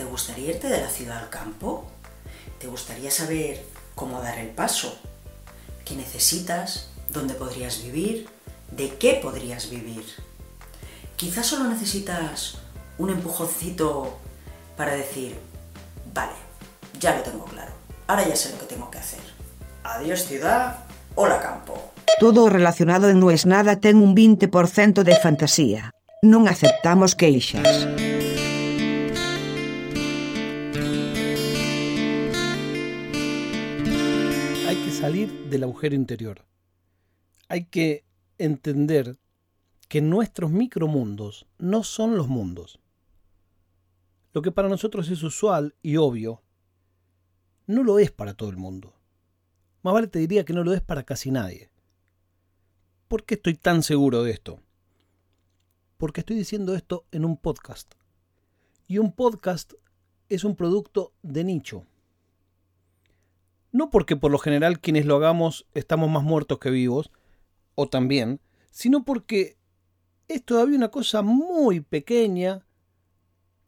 ¿Te gustaría irte de la ciudad al campo? ¿Te gustaría saber cómo dar el paso? ¿Qué necesitas? ¿Dónde podrías vivir? ¿De qué podrías vivir? Quizás solo necesitas un empujoncito para decir, vale, ya lo tengo claro, ahora ya sé lo que tengo que hacer. Adiós ciudad, hola campo. Todo relacionado en No es nada ten un 20% de fantasía. Non aceptamos queixas. Hay que salir del agujero interior. Hay que entender que nuestros micromundos no son los mundos. Lo que para nosotros es usual y obvio, no lo es para todo el mundo. Más vale te diría que no lo es para casi nadie. ¿Por qué estoy tan seguro de esto? Porque estoy diciendo esto en un podcast. Y un podcast es un producto de nicho. No porque por lo general quienes lo hagamos estamos más muertos que vivos, o también, sino porque es todavía una cosa muy pequeña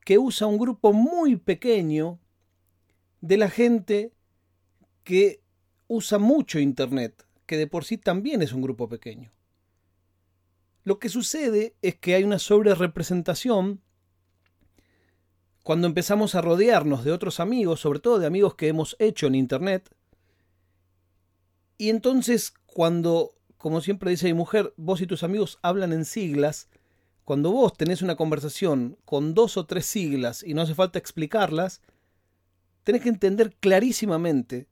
que usa un grupo muy pequeño de la gente que usa mucho Internet que de por sí también es un grupo pequeño. Lo que sucede es que hay una sobrerepresentación cuando empezamos a rodearnos de otros amigos, sobre todo de amigos que hemos hecho en Internet, y entonces cuando, como siempre dice mi mujer, vos y tus amigos hablan en siglas, cuando vos tenés una conversación con dos o tres siglas y no hace falta explicarlas, tenés que entender clarísimamente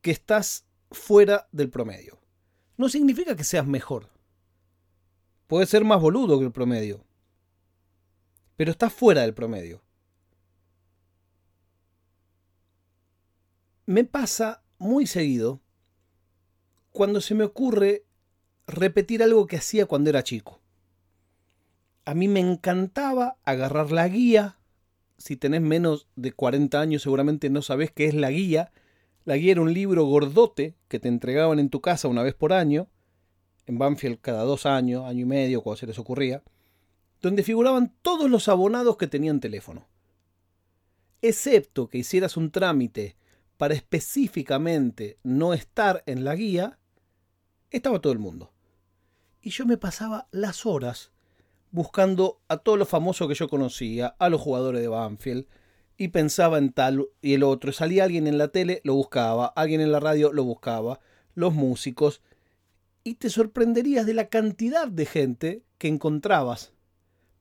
que estás fuera del promedio no significa que seas mejor. Puedes ser más boludo que el promedio. Pero estás fuera del promedio. Me pasa muy seguido cuando se me ocurre repetir algo que hacía cuando era chico. A mí me encantaba agarrar la guía. Si tenés menos de 40 años seguramente no sabés qué es la guía la guía era un libro gordote que te entregaban en tu casa una vez por año, en Banfield cada dos años, año y medio, cuando se les ocurría, donde figuraban todos los abonados que tenían teléfono. Excepto que hicieras un trámite para específicamente no estar en la guía, estaba todo el mundo. Y yo me pasaba las horas buscando a todos los famosos que yo conocía, a los jugadores de Banfield, y pensaba en tal y el otro. Salía alguien en la tele, lo buscaba, alguien en la radio lo buscaba, los músicos, y te sorprenderías de la cantidad de gente que encontrabas.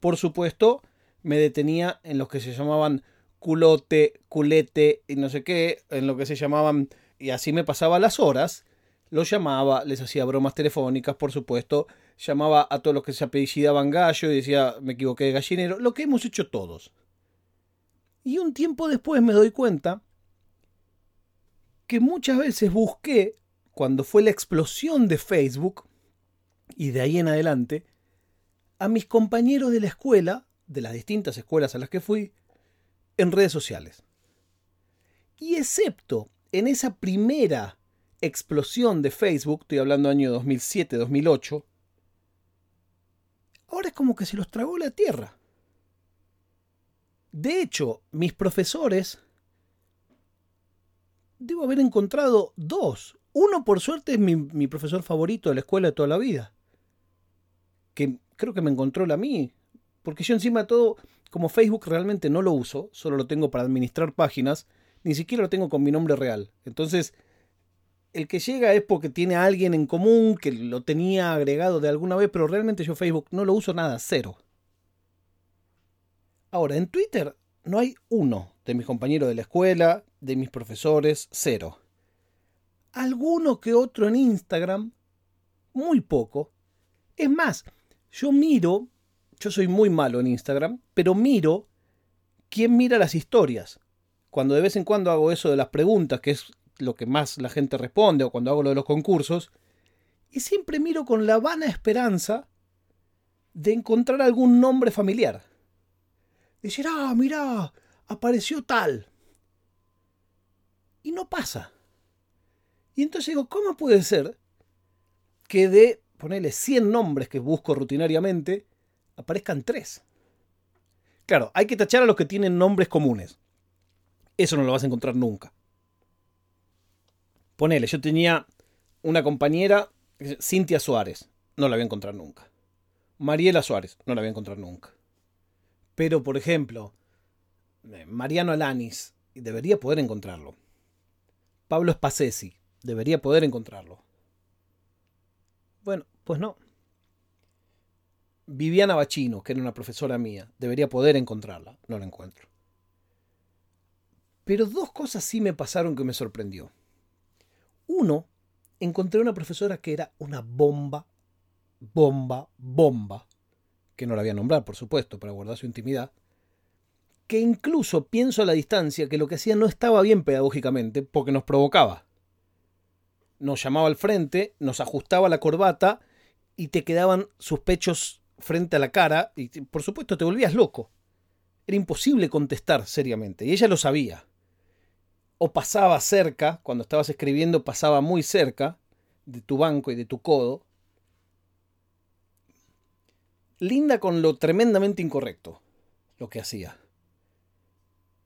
Por supuesto, me detenía en los que se llamaban culote, culete y no sé qué, en lo que se llamaban, y así me pasaba las horas, los llamaba, les hacía bromas telefónicas, por supuesto, llamaba a todos los que se apellidaban gallo y decía, me equivoqué de gallinero, lo que hemos hecho todos. Y un tiempo después me doy cuenta que muchas veces busqué, cuando fue la explosión de Facebook, y de ahí en adelante, a mis compañeros de la escuela, de las distintas escuelas a las que fui, en redes sociales. Y excepto en esa primera explosión de Facebook, estoy hablando año 2007-2008, ahora es como que se los tragó la tierra. De hecho, mis profesores, debo haber encontrado dos. Uno, por suerte, es mi, profesor favorito de la escuela de toda la vida. Que creo que me encontró la mí. Porque yo encima de todo, como Facebook realmente no lo uso, solo lo tengo para administrar páginas, ni siquiera lo tengo con mi nombre real. Entonces, el que llega es porque tiene a alguien en común que lo tenía agregado de alguna vez, pero realmente yo Facebook no lo uso nada, cero. Ahora, en Twitter no hay uno de mis compañeros de la escuela, de mis profesores, cero. Alguno que otro en Instagram, muy poco. Es más, yo miro, yo soy muy malo en Instagram, pero miro quién mira las historias. Cuando de vez en cuando hago eso de las preguntas, que es lo que más la gente responde, o cuando hago lo de los concursos, y siempre miro con la vana esperanza de encontrar algún nombre familiar decir, ah, mira, apareció tal. Y no pasa. Y entonces digo, ¿cómo puede ser que de, ponerle 100 nombres que busco rutinariamente, aparezcan 3? Claro, hay que tachar a los que tienen nombres comunes. Eso no lo vas a encontrar nunca. Ponele, yo tenía una compañera, Cintia Suárez, no la voy a encontrar nunca. Mariela Suárez, no la voy a encontrar nunca. Pero, por ejemplo, eh, Mariano Alanis, debería poder encontrarlo. Pablo Spacesi, debería poder encontrarlo. Bueno, pues no. Viviana Bachino, que era una profesora mía, debería poder encontrarla. No la encuentro. Pero dos cosas sí me pasaron que me sorprendió. Uno, encontré una profesora que era una bomba, bomba, bomba, que no la voy a nombrar, por supuesto, para guardar su intimidad, que incluso pienso a la distancia que lo que hacía no estaba bien pedagógicamente porque nos provocaba. Nos llamaba al frente, nos ajustaba la corbata y te quedaban sus pechos frente a la cara y por supuesto te volvías loco. Era imposible contestar seriamente y ella lo sabía o pasaba cerca, cuando estabas escribiendo pasaba muy cerca de tu banco y de tu codo. Linda con lo tremendamente incorrecto, lo que hacía.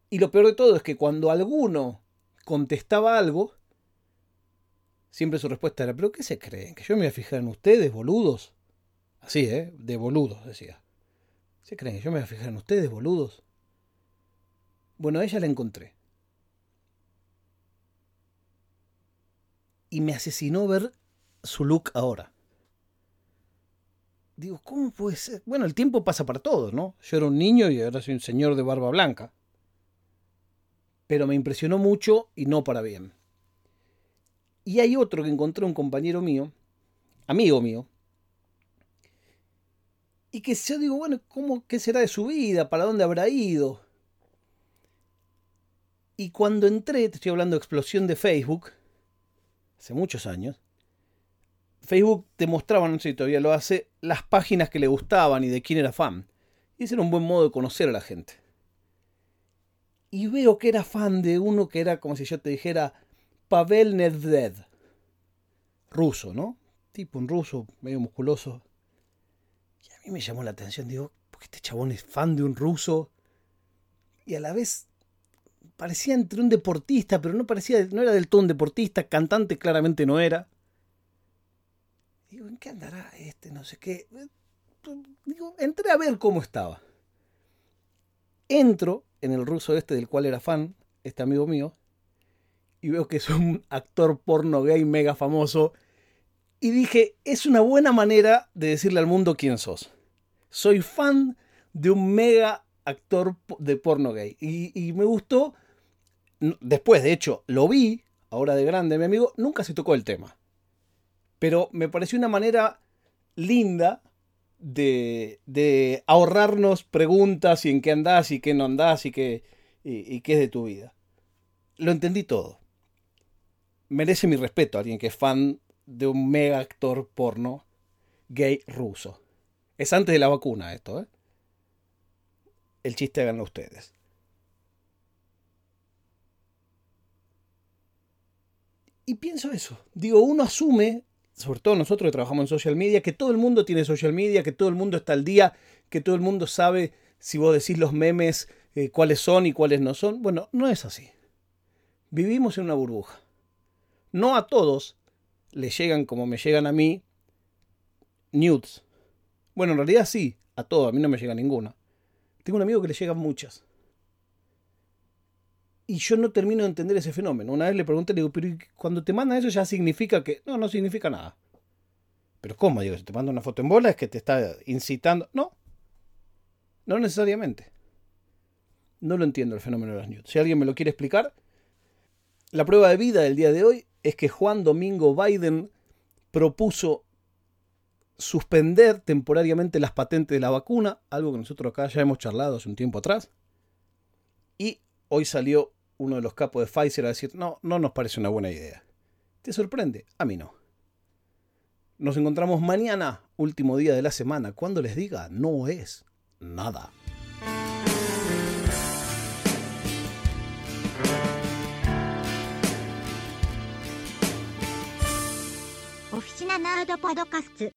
Y lo peor de todo es que cuando alguno contestaba algo, siempre su respuesta era, ¿pero qué se creen? ¿Que yo me voy a fijar en ustedes, boludos? Así, ¿eh? De boludos, decía. ¿Se creen que yo me voy a fijar en ustedes, boludos? Bueno, a ella la encontré. y me asesinó ver su look ahora. Digo, ¿cómo puede ser? Bueno, el tiempo pasa para todos, ¿no? Yo era un niño y ahora soy un señor de barba blanca. Pero me impresionó mucho y no para bien. Y hay otro que encontré un compañero mío, amigo mío, y que yo digo, bueno, ¿cómo, ¿qué será de su vida? ¿Para dónde habrá ido? Y cuando entré, te estoy hablando de explosión de Facebook, hace muchos años, Facebook te mostraba, no sé si todavía lo hace, las páginas que le gustaban y de quién era fan. Y ese era un buen modo de conocer a la gente. Y veo que era fan de uno que era como si yo te dijera Pavel Nedved. Ruso, ¿no? Tipo un ruso, medio musculoso. Mí me llamó la atención, digo, porque este chabón es fan de un ruso. Y a la vez parecía entre un deportista, pero no parecía, no era del todo un deportista, cantante claramente no era. Digo, ¿en qué andará este? No sé qué. Digo, entré a ver cómo estaba. Entro en el ruso este del cual era fan, este amigo mío, y veo que es un actor porno gay mega famoso. Y dije, es una buena manera de decirle al mundo quién sos. Soy fan de un mega actor de porno gay. Y, y me gustó después, de hecho, lo vi, ahora de grande, mi amigo, nunca se tocó el tema. Pero me pareció una manera linda de, de ahorrarnos preguntas y en qué andás y qué no andás y qué, y, qué es de tu vida. Lo entendí todo. Merece mi respeto a alguien que es fan de un mega actor porno gay ruso. Es antes de la vacuna esto, ¿eh? El chiste háganlo ustedes. Y pienso eso. Digo, uno asume, sobre todo nosotros que trabajamos en social media, que todo el mundo tiene social media, que todo el mundo está al día, que todo el mundo sabe si vos decís los memes, eh, cuáles son y cuáles no son. Bueno, no es así. Vivimos en una burbuja. No a todos les llegan como me llegan a mí nudes. Bueno, en realidad sí, a todos, a mí no me llega ninguna. Tengo un amigo que le llegan muchas. Y yo no termino de entender ese fenómeno. Una vez le pregunté, le digo, pero cuando te mandan eso ya significa que... No, no significa nada. Pero ¿cómo? Digo, si te manda una foto en bola es que te está incitando. No. No necesariamente. No lo entiendo el fenómeno de las nudes. Si alguien me lo quiere explicar, la prueba de vida del día de hoy es que Juan Domingo Biden propuso suspender temporariamente las patentes de la vacuna, algo que nosotros acá ya hemos charlado hace un tiempo atrás. Y hoy salió uno de los capos de Pfizer a decir, no, no nos parece una buena idea. ¿Te sorprende? A mí no. Nos encontramos mañana, último día de la semana, cuando les diga, no es nada. ナナードパドカスツ。